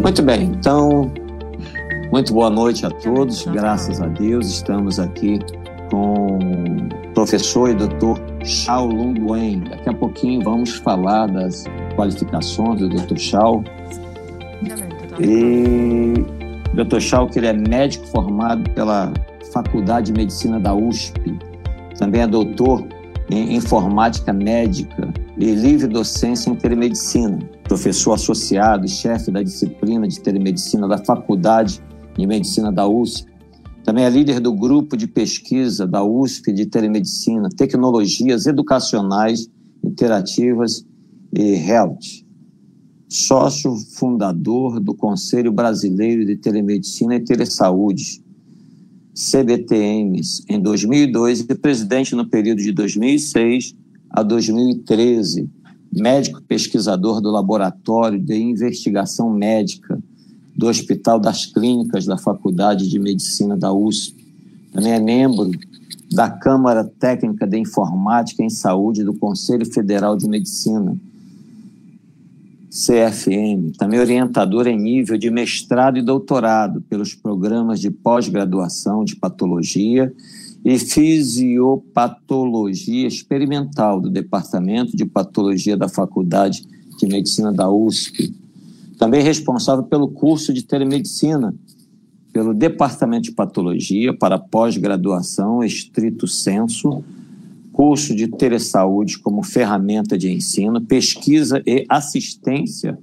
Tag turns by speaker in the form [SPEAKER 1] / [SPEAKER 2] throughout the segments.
[SPEAKER 1] Muito bem, então, muito boa noite a todos, graças a Deus, estamos aqui com o professor e doutor Shao Lung Wen. Daqui a pouquinho vamos falar das qualificações do doutor Shao. E o Dr. Shao, que ele é médico formado pela Faculdade de Medicina da USP, também é doutor em informática médica e livre docência em telemedicina, professor associado, chefe da disciplina de telemedicina da Faculdade de Medicina da USP. Também é líder do grupo de pesquisa da USP de telemedicina, tecnologias educacionais, interativas e health. Sócio fundador do Conselho Brasileiro de Telemedicina e Telesaúde, CBTMs, em 2002 e presidente no período de 2006 a 2013, médico pesquisador do Laboratório de Investigação Médica do Hospital das Clínicas da Faculdade de Medicina da USP. Também é membro da Câmara Técnica de Informática em Saúde do Conselho Federal de Medicina, CFM. Também orientador em nível de mestrado e doutorado pelos programas de pós-graduação de patologia e Fisiopatologia Experimental do Departamento de Patologia da Faculdade de Medicina da USP. Também responsável pelo curso de telemedicina, pelo Departamento de Patologia para pós-graduação estrito senso, curso de telesaúde como ferramenta de ensino, pesquisa e assistência,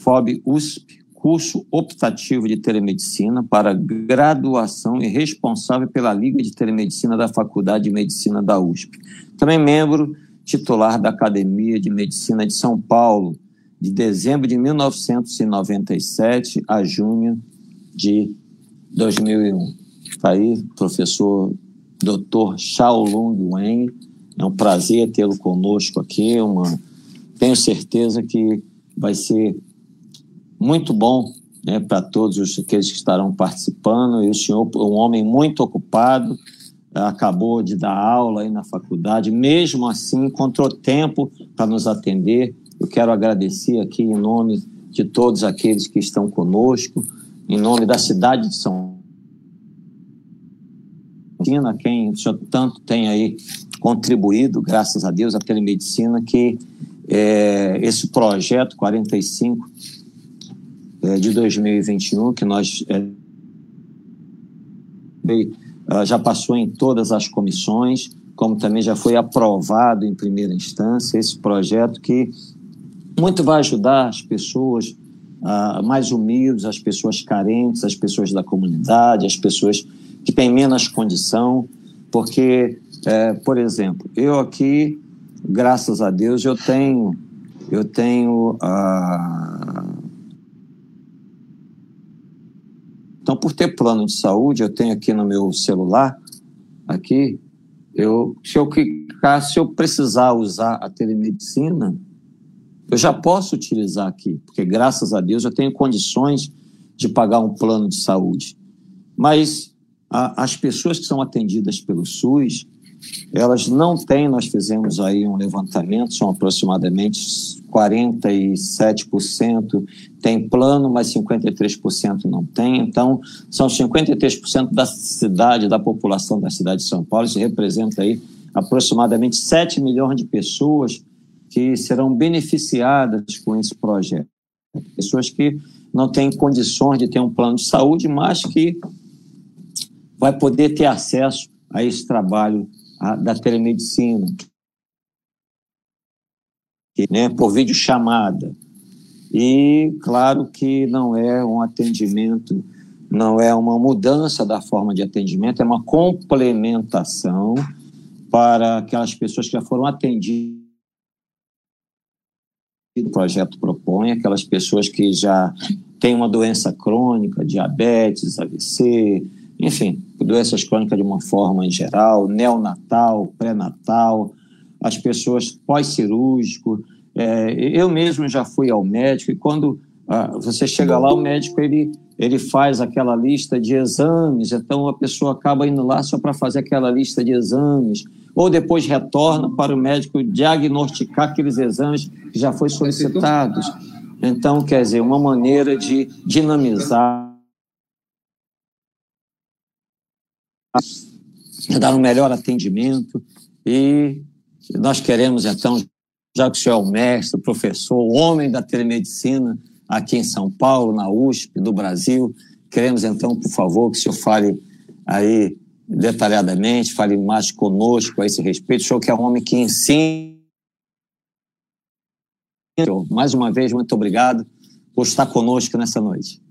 [SPEAKER 1] FOB USP, curso optativo de telemedicina para graduação e responsável pela Liga de Telemedicina da Faculdade de Medicina da USP. Também membro titular da Academia de Medicina de São Paulo, de dezembro de 1997 a junho de 2001. Está aí, professor Dr. Shaolong Wen. É um prazer tê-lo conosco aqui. Uma... Tenho certeza que vai ser muito bom né, para todos os, aqueles que estarão participando. E o senhor, um homem muito ocupado, acabou de dar aula aí na faculdade, mesmo assim encontrou tempo para nos atender. Eu quero agradecer aqui em nome de todos aqueles que estão conosco, em nome da cidade de São Paulo, quem o senhor tanto tem aí contribuído, graças a Deus, a telemedicina, que é, esse projeto 45 é, de 2021, que nós é, já passou em todas as comissões, como também já foi aprovado em primeira instância esse projeto que muito vai ajudar as pessoas ah, mais humildes, as pessoas carentes, as pessoas da comunidade, as pessoas que têm menos condição, porque, é, por exemplo, eu aqui, graças a Deus, eu tenho eu tenho ah, Então, por ter plano de saúde, eu tenho aqui no meu celular, aqui, eu, se eu clicar, se eu precisar usar a telemedicina, eu já posso utilizar aqui, porque graças a Deus eu tenho condições de pagar um plano de saúde. Mas a, as pessoas que são atendidas pelo SUS, elas não têm, nós fizemos aí um levantamento, são aproximadamente 47% tem plano, mas 53% não tem. Então, são 53% da cidade, da população da cidade de São Paulo. Isso representa aí aproximadamente 7 milhões de pessoas que serão beneficiadas com esse projeto. Pessoas que não têm condições de ter um plano de saúde, mas que vai poder ter acesso a esse trabalho a, da telemedicina, né, por vídeo chamada. E claro que não é um atendimento, não é uma mudança da forma de atendimento, é uma complementação para aquelas pessoas que já foram atendidas o projeto propõe, aquelas pessoas que já têm uma doença crônica, diabetes, AVC, enfim, doenças crônicas de uma forma em geral, neonatal, pré-natal, as pessoas pós-cirúrgico, é, eu mesmo já fui ao médico e quando ah, você chega lá, o médico ele, ele faz aquela lista de exames, então a pessoa acaba indo lá só para fazer aquela lista de exames, ou depois retorna para o médico diagnosticar aqueles exames que já foram solicitados. Então, quer dizer, uma maneira de dinamizar, dar um melhor atendimento e nós queremos, então, já que o senhor é o mestre, o professor, o homem da telemedicina aqui em São Paulo, na USP, do Brasil, queremos, então, por favor, que o senhor fale aí detalhadamente, fale mais conosco a esse respeito. O senhor que é um homem que ensina. Mais uma vez, muito obrigado por estar conosco nessa noite.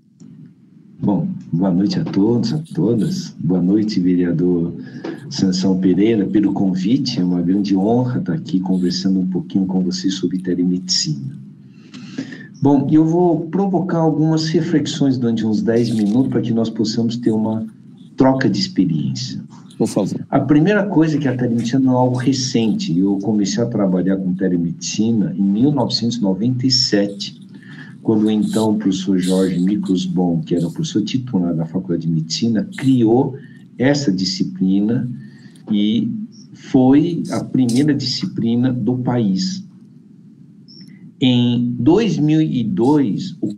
[SPEAKER 2] Bom, boa noite a todos, a todas. Boa noite, vereador Sansão Pereira, pelo convite. É uma grande honra estar aqui conversando um pouquinho com vocês sobre telemedicina. Bom, eu vou provocar algumas reflexões durante uns 10 minutos para que nós possamos ter uma troca de experiência.
[SPEAKER 1] Por favor.
[SPEAKER 2] A primeira coisa é que a telemedicina é algo recente. Eu comecei a trabalhar com telemedicina em 1997, quando então o professor Jorge Microsbon, que era o professor titular da Faculdade de Medicina, criou essa disciplina e foi a primeira disciplina do país. Em 2002, o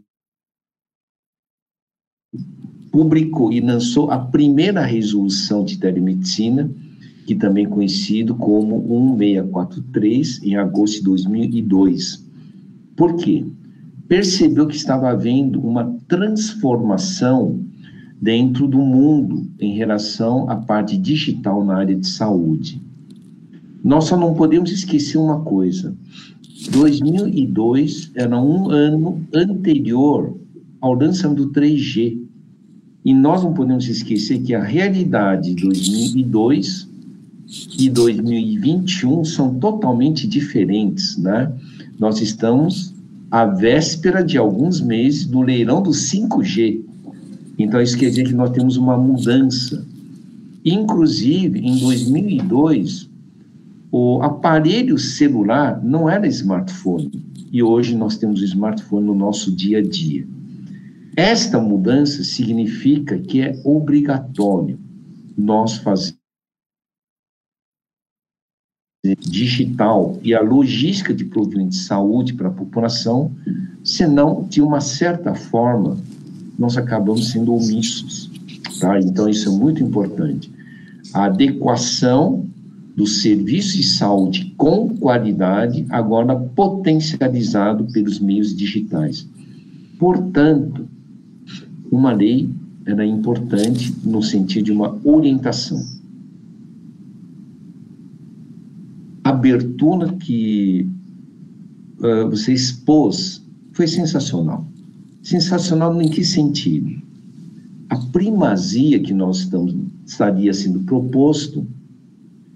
[SPEAKER 2] publicou e lançou a primeira resolução de telemedicina, que também é conhecido como 1643, em agosto de 2002. Por quê? Percebeu que estava havendo uma transformação dentro do mundo em relação à parte digital na área de saúde. Nós só não podemos esquecer uma coisa: 2002 era um ano anterior ao lançamento do 3G. E nós não podemos esquecer que a realidade de 2002 e 2021 são totalmente diferentes, né? Nós estamos à véspera de alguns meses do leilão do 5G. Então, isso quer dizer que nós temos uma mudança. Inclusive, em 2002, o aparelho celular não era smartphone. E hoje nós temos o smartphone no nosso dia a dia. Esta mudança significa que é obrigatório nós fazer digital e a logística de provedimento de saúde para a população, senão, de uma certa forma, nós acabamos sendo omissos. Tá? Então, isso é muito importante. A adequação do serviço de saúde com qualidade, agora potencializado pelos meios digitais. Portanto, uma lei era é importante no sentido de uma orientação. A abertura que uh, você expôs foi sensacional. Sensacional em que sentido? A primazia que nós estamos estaria sendo proposto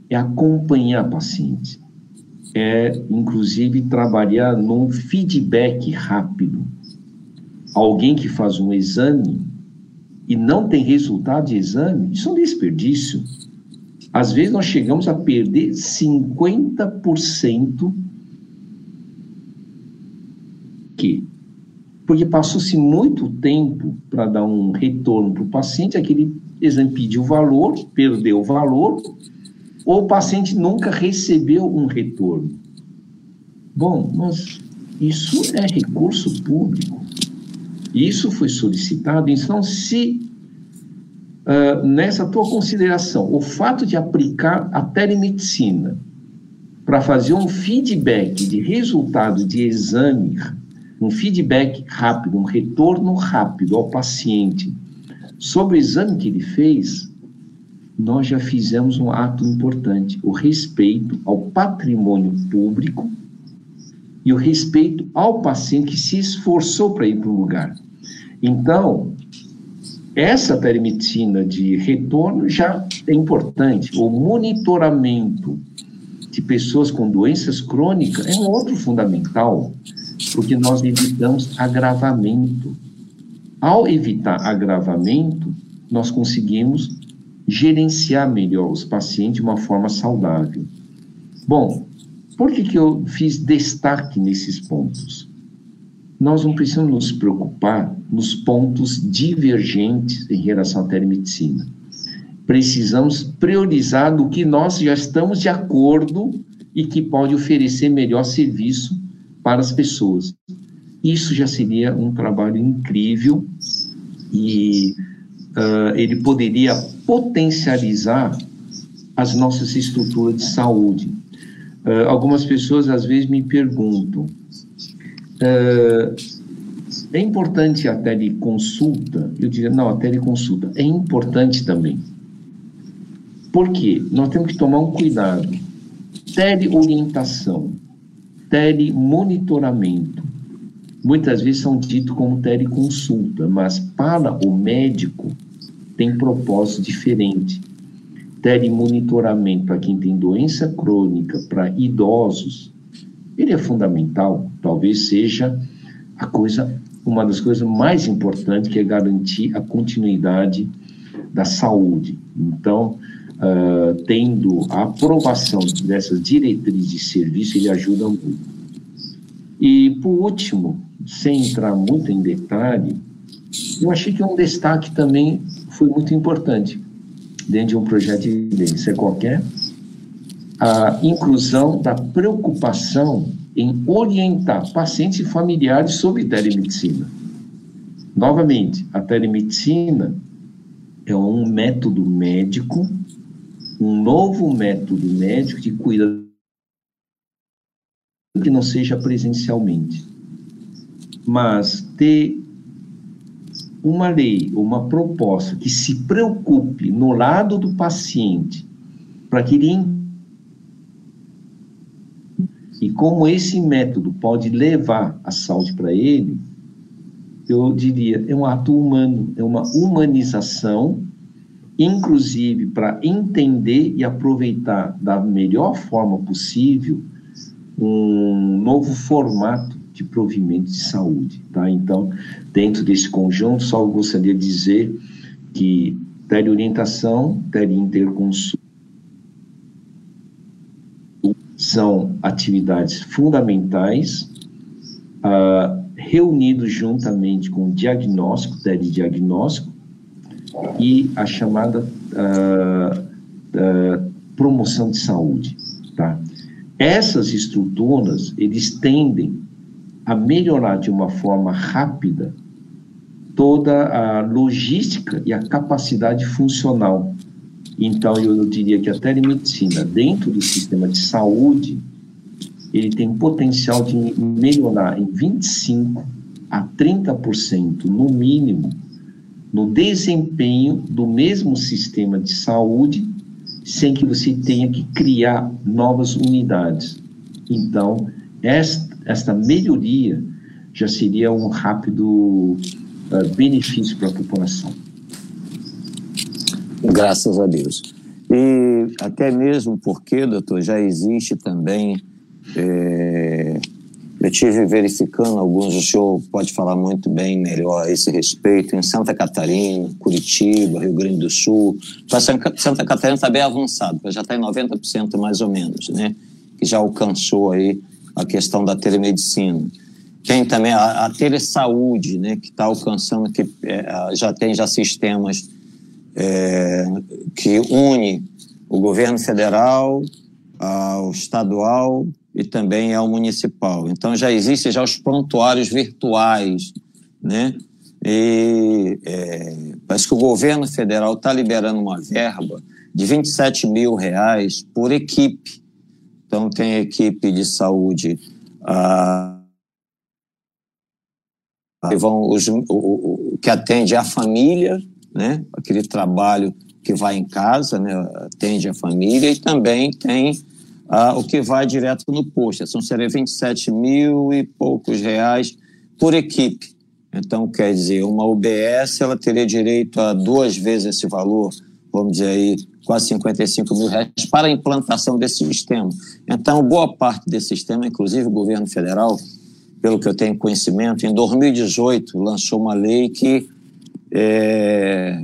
[SPEAKER 2] é acompanhar a paciente, é inclusive trabalhar num feedback rápido alguém que faz um exame e não tem resultado de exame, isso é um desperdício. Às vezes nós chegamos a perder 50% que porque passou-se muito tempo para dar um retorno para o paciente, aquele exame pediu valor, perdeu o valor, ou o paciente nunca recebeu um retorno. Bom, mas isso é recurso público. Isso foi solicitado, então, se uh, nessa tua consideração, o fato de aplicar a telemedicina para fazer um feedback de resultado de exame, um feedback rápido, um retorno rápido ao paciente sobre o exame que ele fez, nós já fizemos um ato importante, o respeito ao patrimônio público e o respeito ao paciente que se esforçou para ir para um lugar. Então, essa telemedicina de retorno já é importante. O monitoramento de pessoas com doenças crônicas é um outro fundamental, porque nós evitamos agravamento. Ao evitar agravamento, nós conseguimos gerenciar melhor os pacientes de uma forma saudável. Bom, por que, que eu fiz destaque nesses pontos? Nós não precisamos nos preocupar nos pontos divergentes em relação à telemedicina. Precisamos priorizar no que nós já estamos de acordo e que pode oferecer melhor serviço para as pessoas. isso já seria um trabalho incrível e uh, ele poderia potencializar as nossas estruturas de saúde. Uh, algumas pessoas às vezes me perguntam: é importante a teleconsulta? Eu diria: não, a teleconsulta é importante também. Por quê? Nós temos que tomar um cuidado. Teleorientação, telemonitoramento, muitas vezes são ditos como teleconsulta, mas para o médico tem propósito diferente. Telemonitoramento para quem tem doença crônica, para idosos, ele é fundamental, talvez seja a coisa, uma das coisas mais importantes que é garantir a continuidade da saúde. Então, uh, tendo a aprovação dessas diretrizes de serviço, ele ajuda muito. E, por último, sem entrar muito em detalhe, eu achei que um destaque também foi muito importante dentro de um projeto de. Isso é qualquer? A inclusão da preocupação em orientar pacientes e familiares sobre telemedicina. Novamente, a telemedicina é um método médico, um novo método médico que cuida que não seja presencialmente mas ter uma lei, uma proposta que se preocupe no lado do paciente, para que ele e como esse método pode levar a saúde para ele, eu diria, é um ato humano, é uma humanização, inclusive para entender e aproveitar da melhor forma possível um novo formato de provimento de saúde. Tá? Então, dentro desse conjunto, só gostaria de dizer que teleorientação, teleinterconsulta são atividades fundamentais, uh, reunidos juntamente com o diagnóstico, e a chamada uh, uh, promoção de saúde. Tá? Essas estruturas, eles tendem a melhorar de uma forma rápida toda a logística e a capacidade funcional. Então, eu diria que a telemedicina, dentro do sistema de saúde, ele tem potencial de melhorar em 25% a 30%, no mínimo, no desempenho do mesmo sistema de saúde, sem que você tenha que criar novas unidades. Então, esta melhoria já seria um rápido uh, benefício para a população.
[SPEAKER 1] Graças a Deus. E até mesmo porque, doutor, já existe também. É, eu tive verificando alguns, o senhor pode falar muito bem melhor a esse respeito, em Santa Catarina, Curitiba, Rio Grande do Sul. Santa Catarina está bem avançado, já está em 90% mais ou menos, né? Que já alcançou aí a questão da telemedicina. Tem também a, a telesaúde, né, que está alcançando, que é, já tem já sistemas é, que une o governo federal, ao estadual e também ao municipal. Então já existem já os prontuários virtuais, né? E é, parece que o governo federal está liberando uma verba de 27 mil reais por equipe então, tem equipe de saúde ah, vão os, o, o, que atende a família, né? aquele trabalho que vai em casa, né? atende a família, e também tem ah, o que vai direto no posto. São seria 27 mil e poucos reais por equipe. Então, quer dizer, uma UBS ela teria direito a duas vezes esse valor, vamos dizer aí, quase 55 mil reais para a implantação desse sistema. Então, boa parte desse sistema, inclusive o governo federal, pelo que eu tenho conhecimento, em 2018 lançou uma lei que é,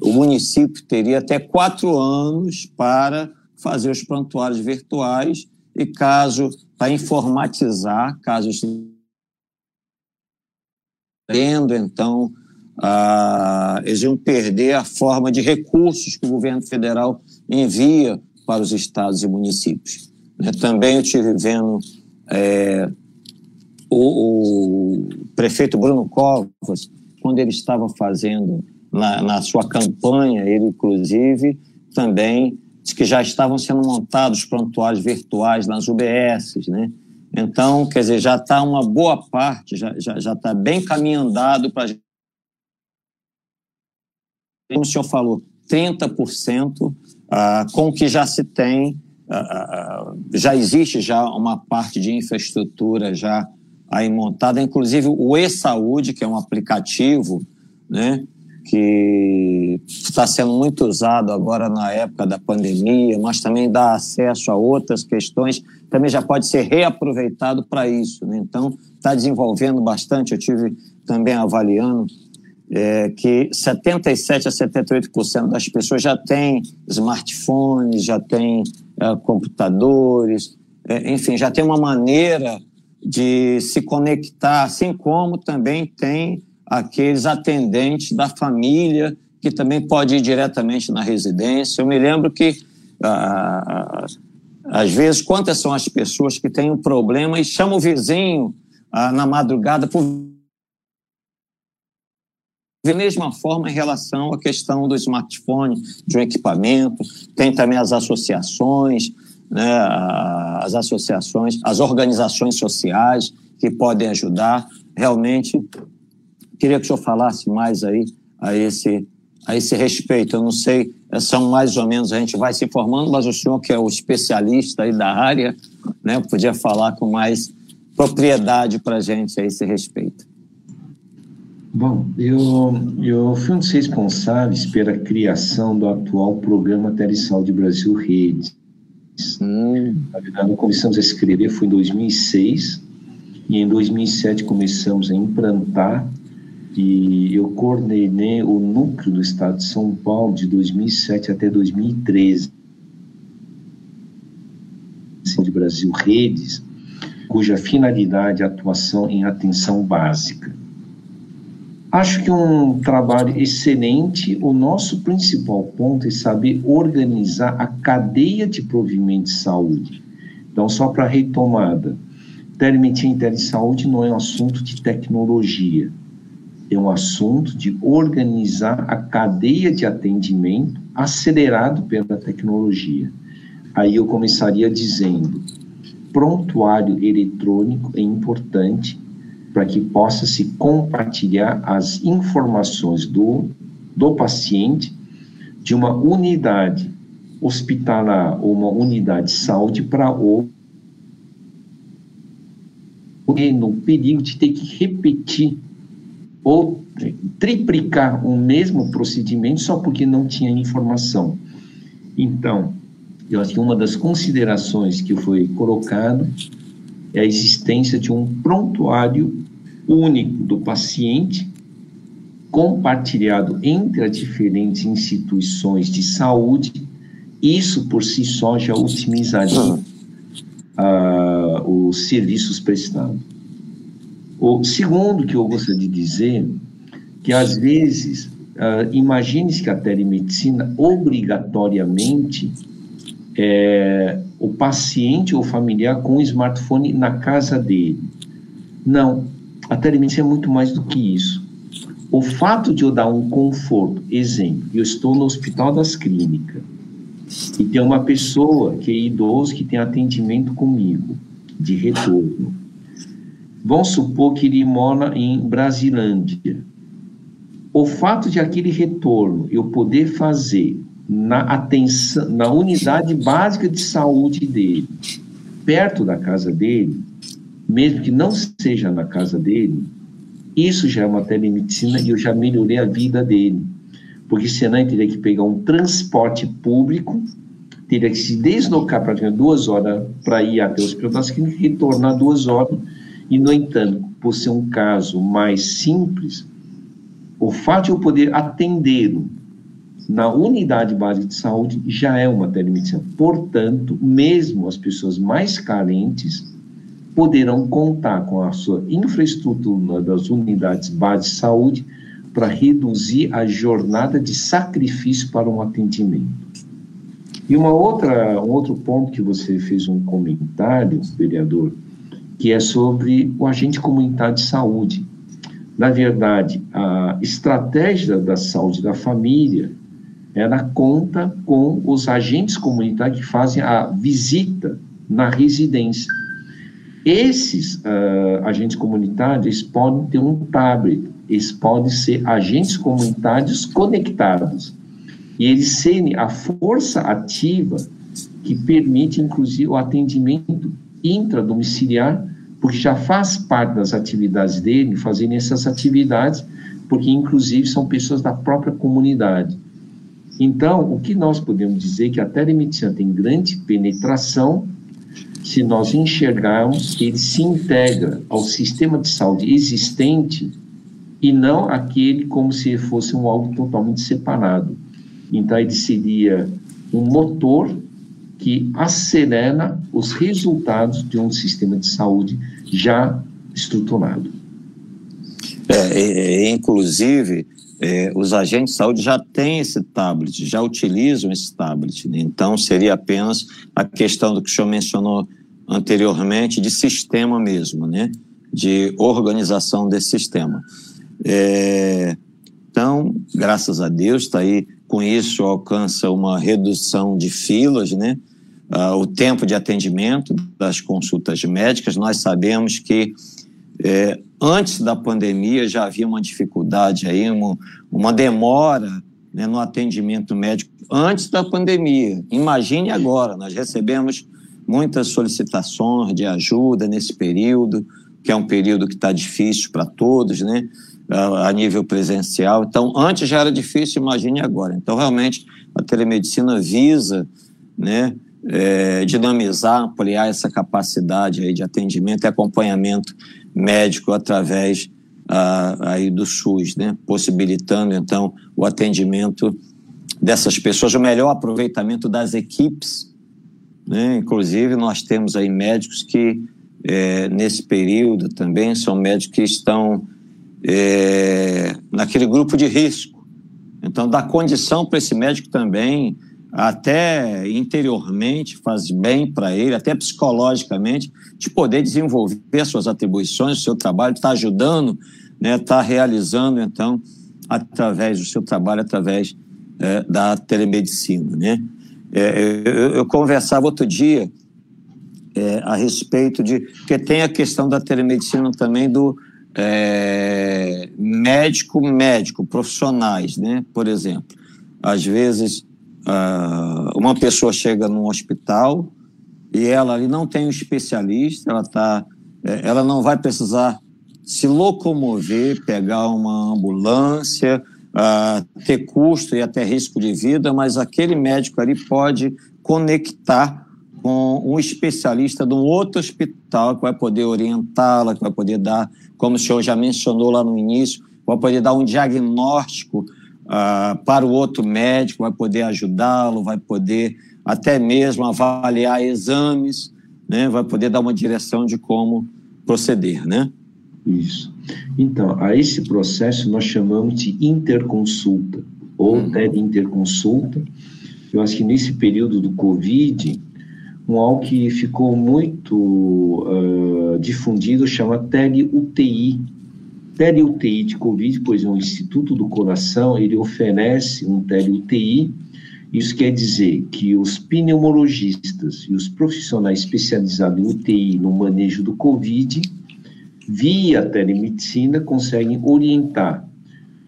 [SPEAKER 1] o município teria até quatro anos para fazer os prontuários virtuais e caso para informatizar, caso tendo então ah, eles iam perder a forma de recursos que o governo federal envia para os estados e municípios. Também eu estive vendo é, o, o prefeito Bruno Covas, quando ele estava fazendo na, na sua campanha, ele inclusive também disse que já estavam sendo montados prontuários virtuais nas UBSs, né? Então, quer dizer, já está uma boa parte, já está já, já tá bem caminho andado para. Como o senhor falou, 30% ah, com o que já se tem, ah, ah, já existe já uma parte de infraestrutura já aí montada, inclusive o e-saúde, que é um aplicativo, né, que está sendo muito usado agora na época da pandemia, mas também dá acesso a outras questões, também já pode ser reaproveitado para isso. Né? Então, está desenvolvendo bastante. Eu tive também avaliando é, que 77 a 78% das pessoas já têm smartphones, já têm é, computadores, é, enfim, já tem uma maneira de se conectar, assim como também tem aqueles atendentes da família que também pode ir diretamente na residência. Eu me lembro que ah, às vezes quantas são as pessoas que têm um problema e chamam o vizinho ah, na madrugada por da mesma forma em relação à questão do smartphone, de um equipamento, tem também as associações, né, as associações, as organizações sociais que podem ajudar. Realmente, queria que o senhor falasse mais aí a esse, a esse respeito. Eu não sei, são mais ou menos, a gente vai se informando, mas o senhor, que é o especialista aí da área, né, podia falar com mais propriedade para a gente a esse respeito.
[SPEAKER 2] Bom, eu, eu fui um dos responsáveis pela criação do atual programa Telesaúde Brasil Redes. Hum. Na verdade, começamos a escrever foi em 2006 e em 2007 começamos a implantar e eu coordenei o núcleo do estado de São Paulo de 2007 até 2013 de Brasil Redes, cuja finalidade é atuação em atenção básica. Acho que um trabalho excelente. O nosso principal ponto é saber organizar a cadeia de provimento de saúde. Então, só para retomada, telemetria em telesaúde não é um assunto de tecnologia, é um assunto de organizar a cadeia de atendimento acelerado pela tecnologia. Aí eu começaria dizendo: prontuário eletrônico é importante para que possa se compartilhar as informações do, do paciente de uma unidade hospitalar ou uma unidade de saúde para o no perigo de ter que repetir ou triplicar o mesmo procedimento só porque não tinha informação. Então, eu acho que uma das considerações que foi colocado é a existência de um prontuário único do paciente, compartilhado entre as diferentes instituições de saúde, isso por si só já otimizaria uh, os serviços prestados. O segundo que eu gostaria de dizer, que às vezes, uh, imagine-se que a telemedicina obrigatoriamente é, o paciente ou familiar com o smartphone na casa dele. Não, a telemedicina é muito mais do que isso. O fato de eu dar um conforto, exemplo, eu estou no Hospital das Clínicas e tem uma pessoa que é idoso que tem atendimento comigo, de retorno. Vamos supor que ele mora em Brasilândia. O fato de aquele retorno eu poder fazer na atenção, na unidade básica de saúde dele, perto da casa dele, mesmo que não seja na casa dele, isso já é uma telemedicina e eu já melhorei a vida dele. Porque senão ele teria que pegar um transporte público, teria que se deslocar praticamente duas horas para ir até o hospital das e retornar duas horas. E, no entanto, por ser um caso mais simples, o fato de eu poder atendê-lo na unidade básica de saúde já é uma telemedicina. Portanto, mesmo as pessoas mais carentes poderão contar com a sua infraestrutura das unidades básicas de saúde para reduzir a jornada de sacrifício para um atendimento. E uma outra, um outro ponto que você fez um comentário, vereador, que é sobre o agente comunitário de saúde. Na verdade, a estratégia da saúde da família, ela conta com os agentes comunitários que fazem a visita na residência. Esses uh, agentes comunitários podem ter um tablet, eles podem ser agentes comunitários conectados e eles serem a força ativa que permite, inclusive, o atendimento intradomiciliar, porque já faz parte das atividades dele fazerem essas atividades, porque, inclusive, são pessoas da própria comunidade. Então, o que nós podemos dizer é que a telemedicina tem grande penetração se nós enxergarmos que ele se integra ao sistema de saúde existente e não aquele como se fosse um algo totalmente separado. Então, ele seria um motor que acelera os resultados de um sistema de saúde já estruturado.
[SPEAKER 1] É, inclusive, é, os agentes de saúde já têm esse tablet, já utilizam esse tablet. Né? Então, seria apenas a questão do que o senhor mencionou anteriormente, de sistema mesmo, né? de organização desse sistema. É, então, graças a Deus, está aí, com isso alcança uma redução de filas, né? uh, o tempo de atendimento das consultas médicas. Nós sabemos que é, antes da pandemia já havia uma dificuldade aí, uma, uma demora né, no atendimento médico antes da pandemia. Imagine agora, nós recebemos muitas solicitações de ajuda nesse período, que é um período que está difícil para todos, né? A nível presencial. Então, antes já era difícil, imagine agora. Então, realmente, a telemedicina visa, né, é, dinamizar, ampliar essa capacidade aí de atendimento e acompanhamento médico através aí do SUS, né? possibilitando então o atendimento dessas pessoas, o melhor aproveitamento das equipes. Né? Inclusive, nós temos aí médicos que, é, nesse período também, são médicos que estão é, naquele grupo de risco. Então, dá condição para esse médico também até interiormente faz bem para ele, até psicologicamente, de poder desenvolver suas atribuições, seu trabalho, está ajudando, está né, tá realizando, então, através do seu trabalho, através é, da telemedicina. Né? É, eu, eu, conversava outro dia é, a respeito de. Porque tem a questão da telemedicina também do é, médico-médico, profissionais, né? por exemplo. Às vezes Uh, uma pessoa chega num hospital e ela ali não tem um especialista, ela tá, é, ela não vai precisar se locomover, pegar uma ambulância, uh, ter custo e até risco de vida, mas aquele médico ali pode conectar com um especialista de um outro hospital que vai poder orientá-la, que vai poder dar, como o senhor já mencionou lá no início, vai poder dar um diagnóstico uh, para o outro médico, vai poder ajudá-lo, vai poder até mesmo avaliar exames, né? vai poder dar uma direção de como proceder, né?
[SPEAKER 2] Isso. Então, a esse processo nós chamamos de interconsulta ou uhum. teleinterconsulta. Eu acho que nesse período do Covid, um algo que ficou muito uh, difundido chama tele-UTI, tele-UTI de Covid, pois o Instituto do Coração, ele oferece um tele-UTI, isso quer dizer que os pneumologistas e os profissionais especializados em UTI no manejo do Covid, via telemedicina, conseguem orientar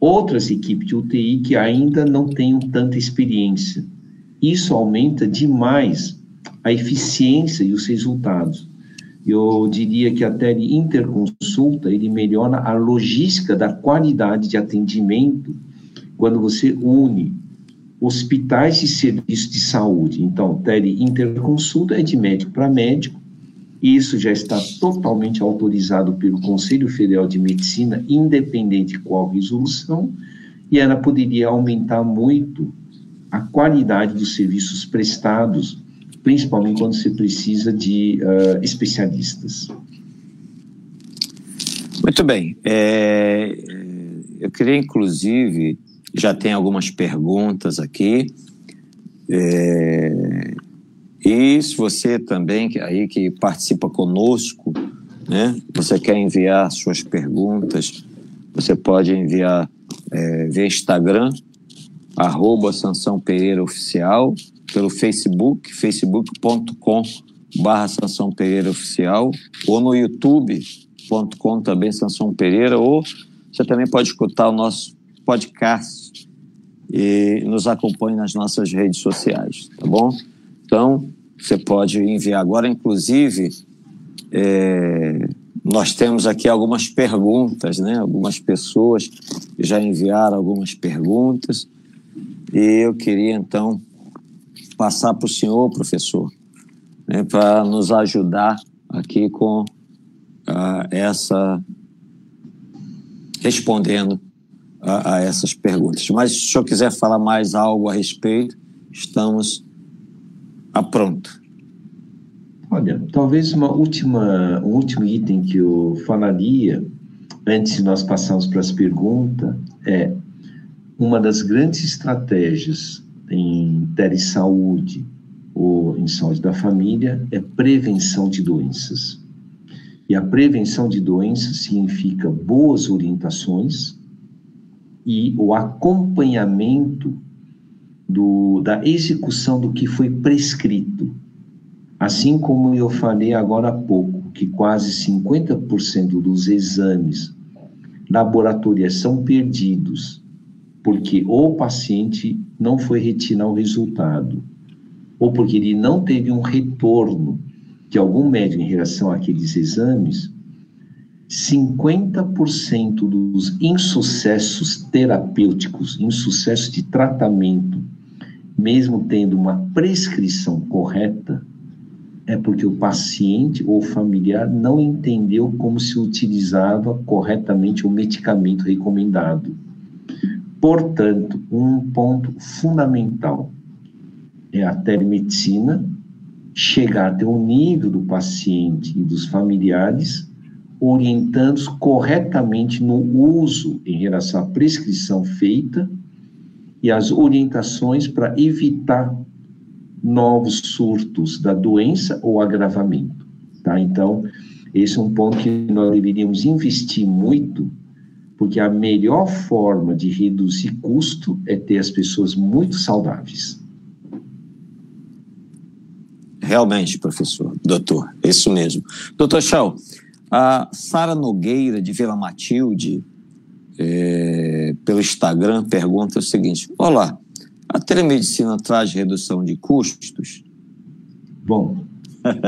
[SPEAKER 2] outras equipes de UTI que ainda não tenham tanta experiência. Isso aumenta demais a eficiência e os resultados. Eu diria que a tele interconsulta, ele melhora a logística da qualidade de atendimento quando você une hospitais e serviços de saúde. Então, tele interconsulta é de médico para médico, isso já está totalmente autorizado pelo Conselho Federal de Medicina, independente de qual resolução, e ela poderia aumentar muito a qualidade dos serviços prestados principalmente quando se precisa de uh, especialistas.
[SPEAKER 1] Muito bem. É, eu queria, inclusive, já tem algumas perguntas aqui. É, e se você também, aí que participa conosco né? Você quer enviar suas perguntas, você pode enviar é, via Instagram, arroba Sansão Pereira Oficial, pelo Facebook, facebook.com barra Sansão Pereira Oficial, ou no youtube.com também Sansão Pereira, ou você também pode escutar o nosso podcast e nos acompanhe nas nossas redes sociais, tá bom? Então, você pode enviar agora, inclusive, é, nós temos aqui algumas perguntas, né? Algumas pessoas já enviaram algumas perguntas. E eu queria, então, passar para o senhor, professor, né, para nos ajudar aqui com essa. respondendo a, a, essas perguntas. Mas se o senhor quiser falar mais algo a respeito, estamos a pronto.
[SPEAKER 2] Olha, talvez uma última, um último item que eu falaria, antes de nós passarmos para as perguntas, é uma das grandes estratégias em telesaúde ou em saúde da família é prevenção de doenças. E a prevenção de doenças significa boas orientações e o acompanhamento do, da execução do que foi prescrito. Assim como eu falei agora há pouco, que quase 50% dos exames laboratoriais são perdidos porque ou o paciente não foi retirar o resultado, ou porque ele não teve um retorno de algum médico em relação àqueles exames, 50% dos insucessos terapêuticos, insucessos de tratamento, mesmo tendo uma prescrição correta, é porque o paciente ou familiar não entendeu como se utilizava corretamente o medicamento recomendado. Portanto, um ponto fundamental é a telemedicina chegar até o nível do paciente e dos familiares, orientando-os corretamente no uso em relação à prescrição feita e as orientações para evitar novos surtos da doença ou agravamento, tá? Então, esse é um ponto que nós deveríamos investir muito porque a melhor forma de reduzir custo é ter as pessoas muito saudáveis.
[SPEAKER 1] Realmente, professor, doutor, é isso mesmo. Doutor Chau, a Sara Nogueira, de Vila Matilde, é, pelo Instagram, pergunta o seguinte: Olá, a telemedicina traz redução de custos?
[SPEAKER 2] Bom,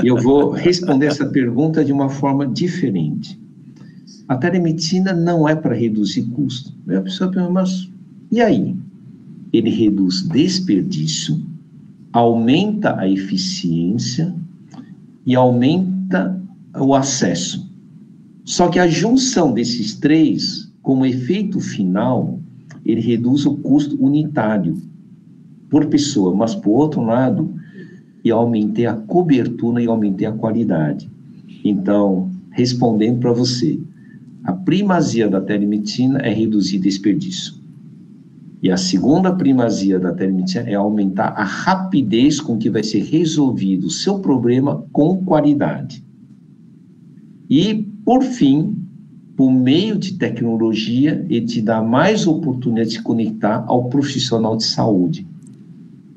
[SPEAKER 2] eu vou responder essa pergunta de uma forma diferente. A telemedicina não é para reduzir custo. A pessoa pergunta, mas e aí? Ele reduz desperdício, aumenta a eficiência e aumenta o acesso. Só que a junção desses três, como efeito final, ele reduz o custo unitário por pessoa, mas por outro lado, e aumentei a cobertura e aumentei a qualidade. Então, respondendo para você, a primazia da telemedicina é reduzir desperdício. E a segunda primazia da telemedicina é aumentar a rapidez com que vai ser resolvido o seu problema com qualidade. E, por fim, por meio de tecnologia, ele te dá mais oportunidade de se conectar ao profissional de saúde.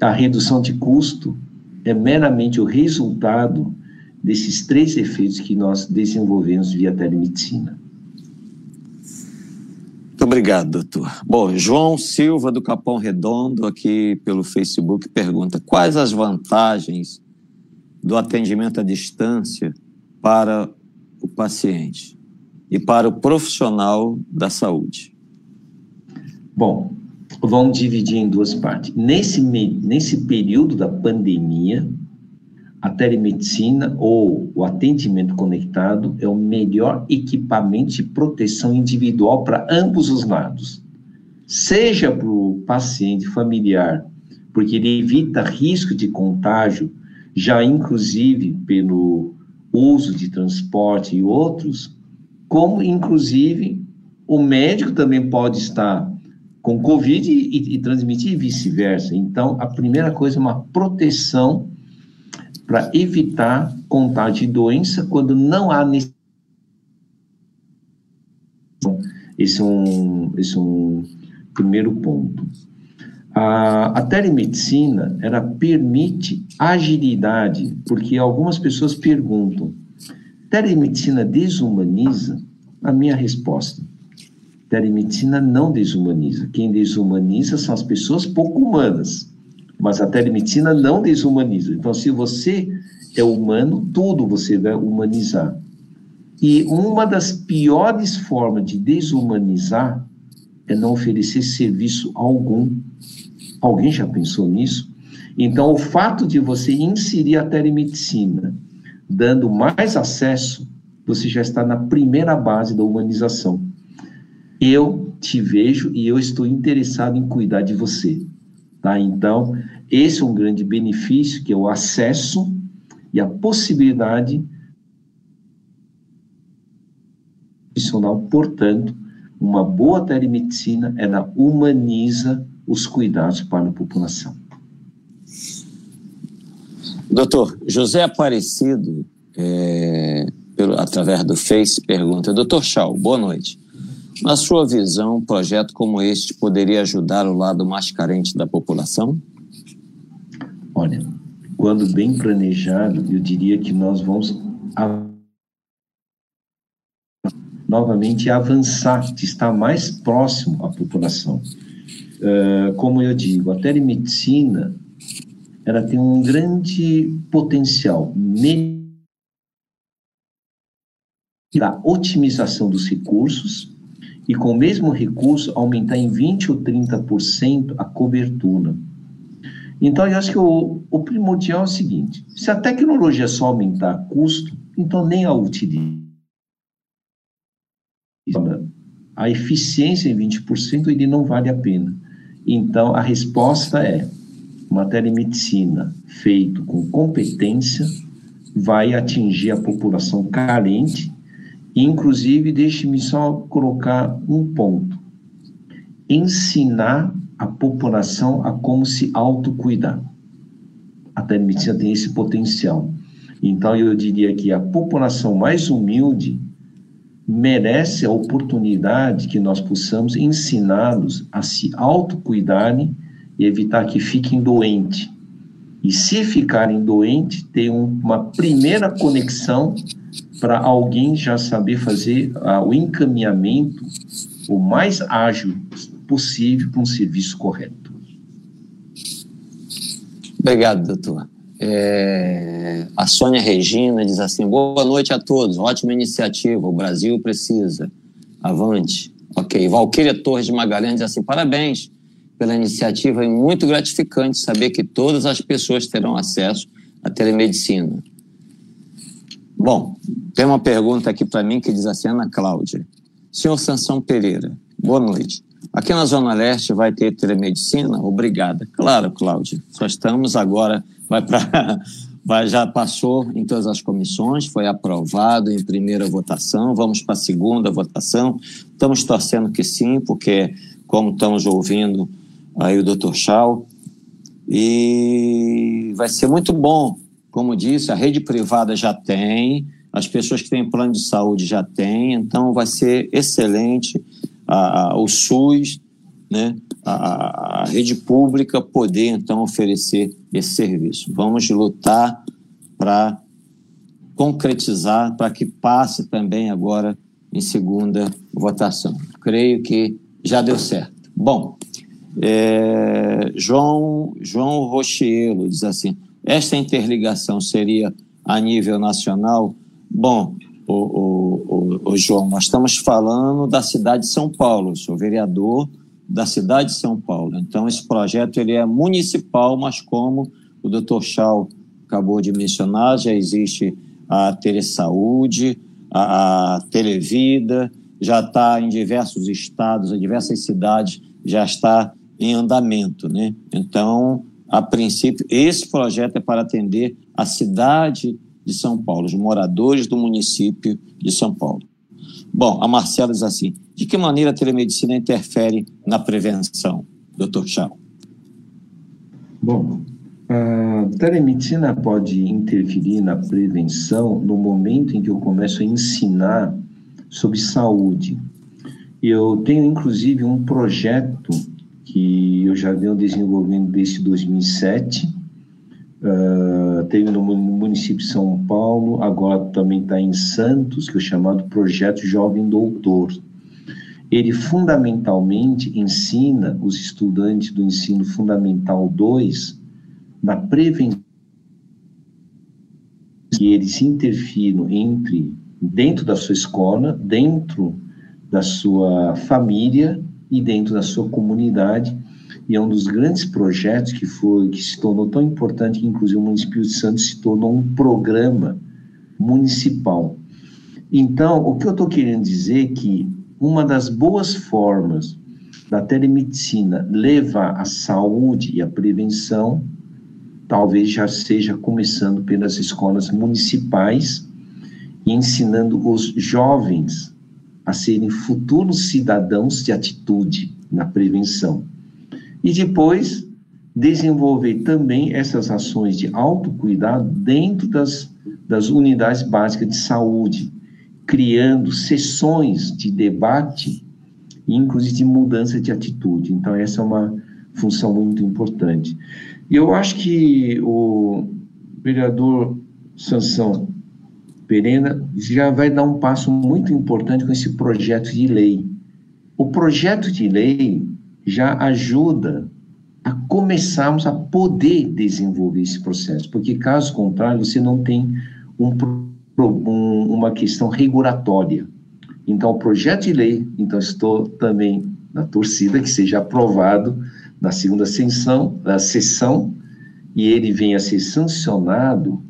[SPEAKER 2] A redução de custo é meramente o resultado desses três efeitos que nós desenvolvemos via telemedicina.
[SPEAKER 1] Muito obrigado, doutor. Bom, João Silva, do Capão Redondo, aqui pelo Facebook, pergunta: quais as vantagens do atendimento à distância para o paciente e para o profissional da saúde?
[SPEAKER 2] Bom, vamos dividir em duas partes. Nesse, nesse período da pandemia, a telemedicina ou o atendimento conectado é o melhor equipamento de proteção individual para ambos os lados. Seja para o paciente familiar, porque ele evita risco de contágio, já inclusive pelo uso de transporte e outros, como inclusive o médico também pode estar com Covid e, e transmitir e vice-versa. Então, a primeira coisa é uma proteção para evitar contágio de doença quando não há necessidade Esse é um, esse é um primeiro ponto. A, a telemedicina, ela permite agilidade, porque algumas pessoas perguntam, telemedicina desumaniza? A minha resposta, telemedicina não desumaniza. Quem desumaniza são as pessoas pouco humanas, mas a telemedicina não desumaniza. Então, se você é humano, tudo você vai humanizar. E uma das piores formas de desumanizar é não oferecer serviço algum. Alguém já pensou nisso? Então, o fato de você inserir a telemedicina, dando mais acesso, você já está na primeira base da humanização. Eu te vejo e eu estou interessado em cuidar de você. Tá? Então, esse é um grande benefício, que é o acesso e a possibilidade profissional, portanto, uma boa telemedicina, ela humaniza os cuidados para a população.
[SPEAKER 1] Doutor, José Aparecido, é, pelo, através do Face, pergunta: Doutor Chau, boa noite. Na sua visão, um projeto como este poderia ajudar o lado mais carente da população?
[SPEAKER 2] Olha, quando bem planejado, eu diria que nós vamos novamente avançar, estar mais próximo à população. Uh, como eu digo, a telemedicina ela tem um grande potencial da otimização dos recursos e com o mesmo recurso aumentar em 20 ou 30% a cobertura. Então, eu acho que o, o primordial é o seguinte: se a tecnologia só aumentar custo, então nem a utiliza a eficiência em 20% ele não vale a pena. Então, a resposta é uma telemedicina feito com competência vai atingir a população carente. Inclusive, deixe-me só colocar um ponto. Ensinar a população a como se autocuidar. A telemedicina tem esse potencial. Então, eu diria que a população mais humilde merece a oportunidade que nós possamos ensiná-los a se autocuidarem e evitar que fiquem doentes. E se ficarem doentes, ter uma primeira conexão para alguém já saber fazer ah, o encaminhamento o mais ágil possível para um serviço correto.
[SPEAKER 1] Obrigado, doutor. É, a Sônia Regina diz assim: boa noite a todos, ótima iniciativa, o Brasil precisa. Avante. Ok. Valquíria Torres de Magalhães diz assim: parabéns pela iniciativa, é muito gratificante saber que todas as pessoas terão acesso à telemedicina. Bom, tem uma pergunta aqui para mim que diz assim: Ana Cláudia. Senhor Sansão Pereira, boa noite. Aqui na Zona Leste vai ter telemedicina? Obrigada. Claro, Cláudia. Só estamos agora vai para vai, já passou em todas as comissões, foi aprovado em primeira votação, vamos para a segunda votação. Estamos torcendo que sim, porque, como estamos ouvindo aí o doutor Chau, e vai ser muito bom. Como disse, a rede privada já tem, as pessoas que têm plano de saúde já têm, então vai ser excelente a, a, o SUS, né? a, a rede pública poder, então, oferecer esse serviço. Vamos lutar para concretizar, para que passe também agora em segunda votação. Creio que já deu certo. Bom, é, João, João Rochielo diz assim: esta interligação seria a nível nacional? Bom, o, o, o João, nós estamos falando da cidade de São Paulo, sou vereador da cidade de São Paulo. Então, esse projeto ele é municipal, mas como o doutor Chau acabou de mencionar, já existe a Telesaúde, a, a Televida, já está em diversos estados, em diversas cidades, já está em andamento. Né? Então, a princípio, esse projeto é para atender a cidade de São Paulo, os moradores do município de São Paulo. Bom, a Marcela diz assim: de que maneira a telemedicina interfere na prevenção, doutor Chau?
[SPEAKER 2] Bom, a telemedicina pode interferir na prevenção no momento em que eu começo a ensinar sobre saúde. Eu tenho, inclusive, um projeto que eu já venho desenvolvendo desde 2007. Uh, teve no município de São Paulo, agora também está em Santos, que é o chamado Projeto Jovem Doutor. Ele fundamentalmente ensina os estudantes do ensino fundamental 2 na prevenção que eles interfiram entre dentro da sua escola, dentro da sua família e dentro da sua comunidade. E é um dos grandes projetos que foi que se tornou tão importante que inclusive o município de Santos se tornou um programa municipal. Então, o que eu estou querendo dizer é que uma das boas formas da telemedicina levar a saúde e a prevenção talvez já seja começando pelas escolas municipais e ensinando os jovens a serem futuros cidadãos de atitude na prevenção. E depois desenvolver também essas ações de autocuidado dentro das, das unidades básicas de saúde, criando sessões de debate inclusive de mudança de atitude. Então essa é uma função muito importante. E eu acho que o vereador Sansão Perena já vai dar um passo muito importante com esse projeto de lei. O projeto de lei já ajuda a começarmos a poder desenvolver esse processo, porque caso contrário você não tem um, um, uma questão regulatória. Então, o projeto de lei, então estou também na torcida que seja aprovado na segunda sessão, na sessão e ele venha a ser sancionado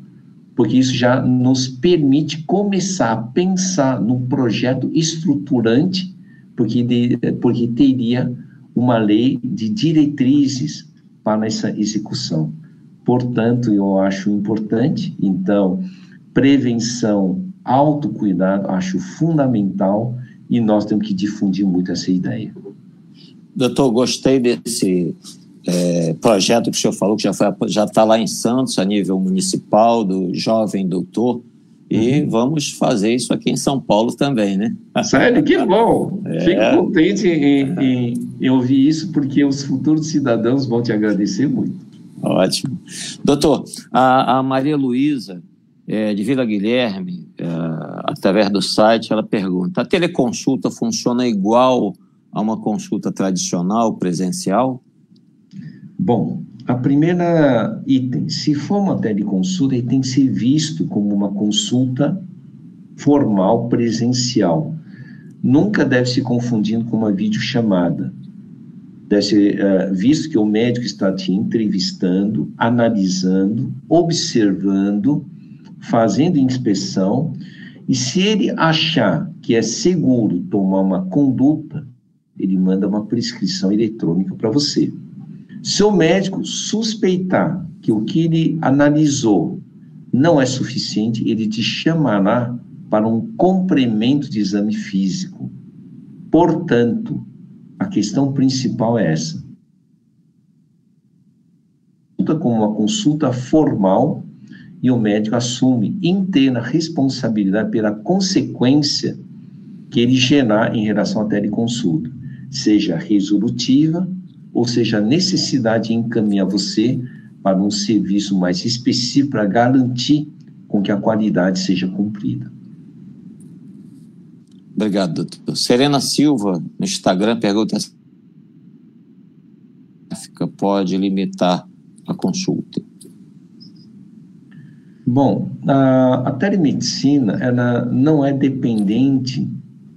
[SPEAKER 2] porque isso já nos permite começar a pensar num projeto estruturante, porque, de, porque teria uma lei de diretrizes para essa execução. Portanto, eu acho importante, então, prevenção, autocuidado, acho fundamental e nós temos que difundir muito essa ideia.
[SPEAKER 1] Doutor, gostei desse é, projeto que o senhor falou, que já já está lá em Santos, a nível municipal, do jovem doutor, e uhum. vamos fazer isso aqui em São Paulo também, né?
[SPEAKER 2] Sério, que bom! É. Fico contente em, em, em, ouvir isso, porque os futuros cidadãos vão te agradecer muito.
[SPEAKER 1] Ótimo. Doutor, a, a Maria Luísa, é, de Vila Guilherme, é, através do site, ela pergunta: a teleconsulta funciona igual a uma consulta tradicional presencial?
[SPEAKER 2] Bom, a primeira item, se for uma teleconsulta, ele tem que ser visto como uma consulta formal presencial. Nunca deve se confundindo com uma videochamada. Deve ser uh, visto que o médico está te entrevistando, analisando, observando, fazendo inspeção, e se ele achar que é seguro tomar uma conduta, ele manda uma prescrição eletrônica para você. Se o médico suspeitar que o que ele analisou não é suficiente, ele te chamará para um complemento de exame físico. Portanto, a questão principal é essa. Como uma consulta formal e o médico assume inteira responsabilidade pela consequência que ele gerar em relação à teleconsulta, seja resolutiva ou seja, a necessidade de encaminhar você para um serviço mais específico para garantir com que a qualidade seja cumprida.
[SPEAKER 1] Obrigado, doutor. Serena Silva, no Instagram, pergunta se pode limitar a consulta.
[SPEAKER 2] Bom, a, a telemedicina ela não é dependente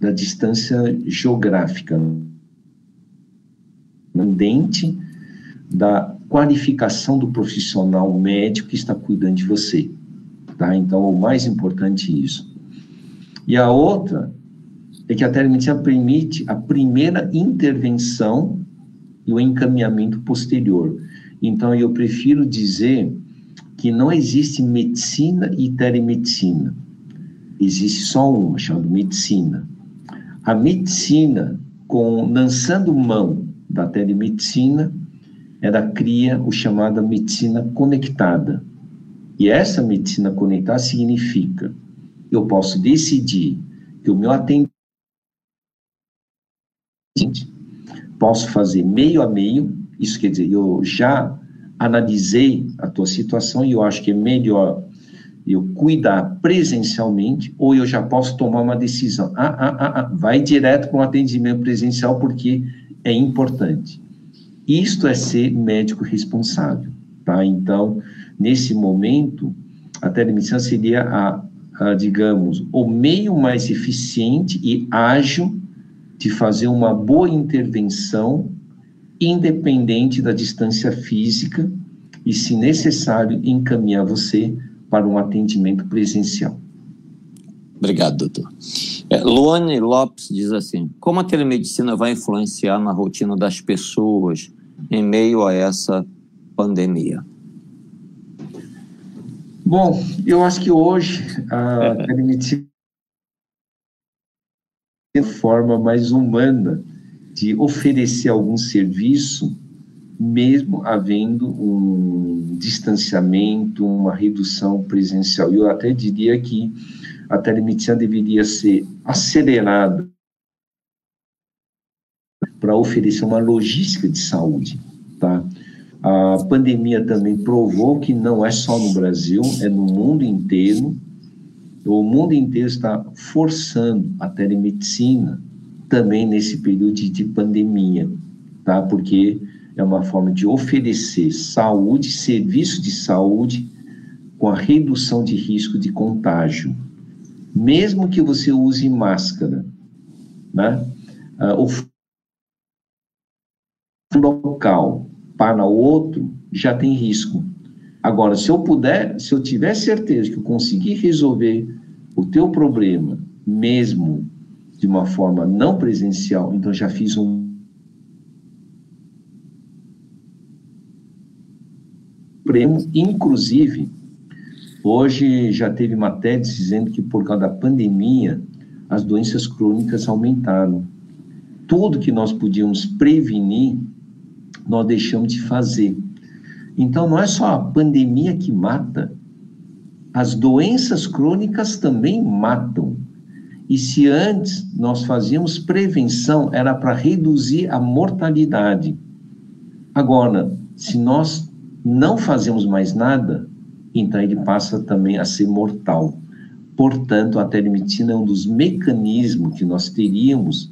[SPEAKER 2] da distância geográfica dependente da qualificação do profissional médico que está cuidando de você. Tá? Então, o mais importante é isso. E a outra é que a telemedicina permite a primeira intervenção e o encaminhamento posterior. Então, eu prefiro dizer que não existe medicina e telemedicina. Existe só uma, chamada medicina. A medicina, com lançando mão da telemedicina, ela cria o chamada medicina conectada. E essa medicina conectada significa eu posso decidir que o meu atendimento Posso fazer meio a meio, isso quer dizer, eu já analisei a tua situação e eu acho que é melhor eu cuidar presencialmente ou eu já posso tomar uma decisão. Ah, ah, ah, ah vai direto para um atendimento presencial porque é importante. Isto é ser médico responsável, tá? Então, nesse momento, a telemedicina seria a, a, digamos, o meio mais eficiente e ágil de fazer uma boa intervenção independente da distância física e, se necessário, encaminhar você para um atendimento presencial.
[SPEAKER 1] Obrigado, doutor. É, Luane Lopes diz assim: como a telemedicina vai influenciar na rotina das pessoas em meio a essa pandemia?
[SPEAKER 2] Bom, eu acho que hoje a é. telemedicina é forma mais humana de oferecer algum serviço, mesmo havendo um distanciamento, uma redução presencial. Eu até diria que a telemedicina deveria ser acelerada para oferecer uma logística de saúde, tá? A pandemia também provou que não é só no Brasil, é no mundo inteiro. O mundo inteiro está forçando a telemedicina também nesse período de pandemia, tá? Porque é uma forma de oferecer saúde, serviço de saúde, com a redução de risco de contágio. Mesmo que você use máscara, né? Uh, o local para o outro, já tem risco. Agora, se eu puder, se eu tiver certeza que eu conseguir resolver o teu problema, mesmo de uma forma não presencial, então já fiz um prêmio, inclusive, hoje já teve matéria dizendo que por causa da pandemia, as doenças crônicas aumentaram. Tudo que nós podíamos prevenir nós deixamos de fazer. Então, não é só a pandemia que mata, as doenças crônicas também matam. E se antes nós fazíamos prevenção, era para reduzir a mortalidade. Agora, se nós não fazemos mais nada, então ele passa também a ser mortal. Portanto, a telemedicina é um dos mecanismos que nós teríamos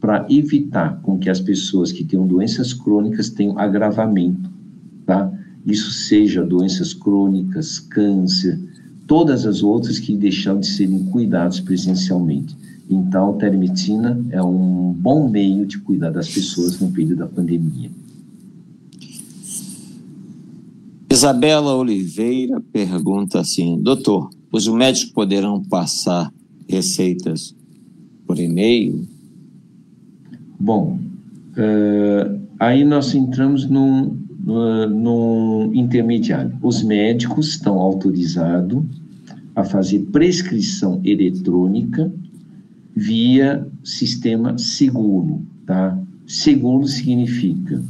[SPEAKER 2] para evitar com que as pessoas que tenham doenças crônicas tenham agravamento, tá? Isso seja doenças crônicas, câncer, todas as outras que deixam de serem cuidados presencialmente. Então, a telemedicina é um bom meio de cuidar das pessoas no período da pandemia.
[SPEAKER 1] Isabela Oliveira pergunta assim: Doutor, os médicos poderão passar receitas por e-mail
[SPEAKER 2] Bom, uh, aí nós entramos num, uh, num intermediário. Os médicos estão autorizados a fazer prescrição eletrônica via sistema seguro, tá? Seguro significa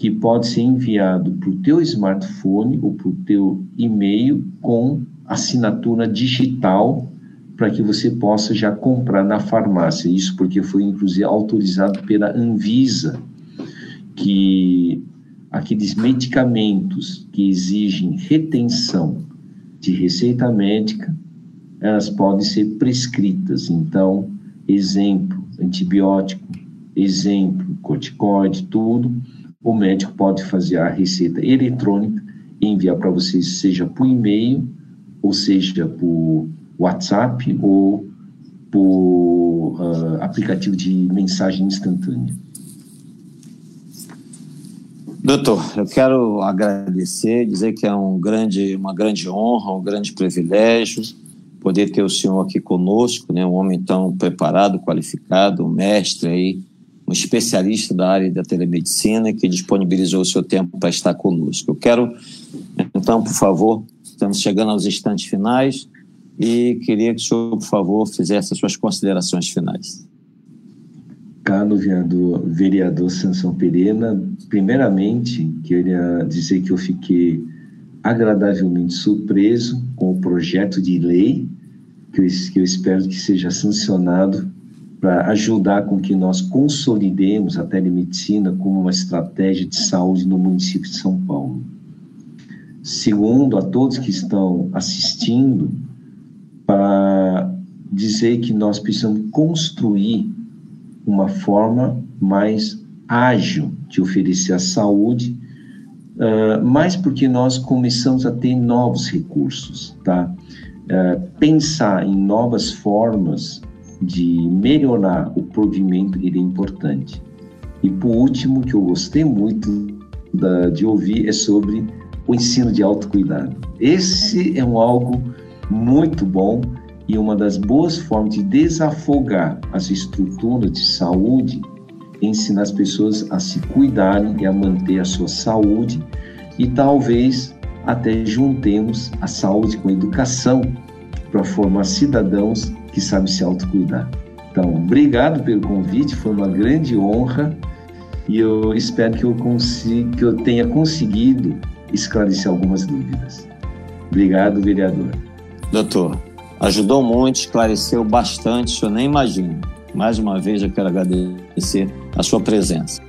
[SPEAKER 2] que pode ser enviado para o teu smartphone ou para o teu e-mail com assinatura digital para que você possa já comprar na farmácia. Isso porque foi, inclusive, autorizado pela Anvisa, que aqueles medicamentos que exigem retenção de receita médica, elas podem ser prescritas. Então, exemplo, antibiótico, exemplo, corticoide, tudo, o médico pode fazer a receita eletrônica e enviar para vocês, seja por e-mail, ou seja por WhatsApp ou por uh, aplicativo de mensagem instantânea.
[SPEAKER 1] Doutor, eu quero agradecer, dizer que é um grande, uma grande honra, um grande privilégio poder ter o senhor aqui conosco, né, um homem tão preparado, qualificado, um mestre aí, um especialista da área da telemedicina que disponibilizou o seu tempo para estar conosco. Eu quero, então, por favor, estamos chegando aos instantes finais, e queria que o senhor, por favor, fizesse as suas considerações finais.
[SPEAKER 2] Caro vereador, vereador Sansão Pereira, primeiramente, queria dizer que eu fiquei agradavelmente surpreso com o projeto de lei, que eu, que eu espero que seja sancionado para ajudar com que nós consolidemos a telemedicina como uma estratégia de saúde no município de São Paulo. Segundo, a todos que estão assistindo, para dizer que nós precisamos construir uma forma mais ágil de oferecer a saúde, uh, mais porque nós começamos a ter novos recursos, tá? Uh, pensar em novas formas de melhorar o provimento ele é importante. E por último, que eu gostei muito da, de ouvir é sobre o ensino de autocuidado. Esse é um algo muito bom e uma das boas formas de desafogar as estruturas de saúde ensinar as pessoas a se cuidarem e a manter a sua saúde e talvez até juntemos a saúde com a educação para formar cidadãos que sabem se autocuidar. Então, obrigado pelo convite, foi uma grande honra e eu espero que eu, consiga, que eu tenha conseguido esclarecer algumas dúvidas. Obrigado, vereador.
[SPEAKER 1] Doutor, ajudou muito, esclareceu bastante, senhor nem imagina. Mais uma vez eu quero agradecer a sua presença.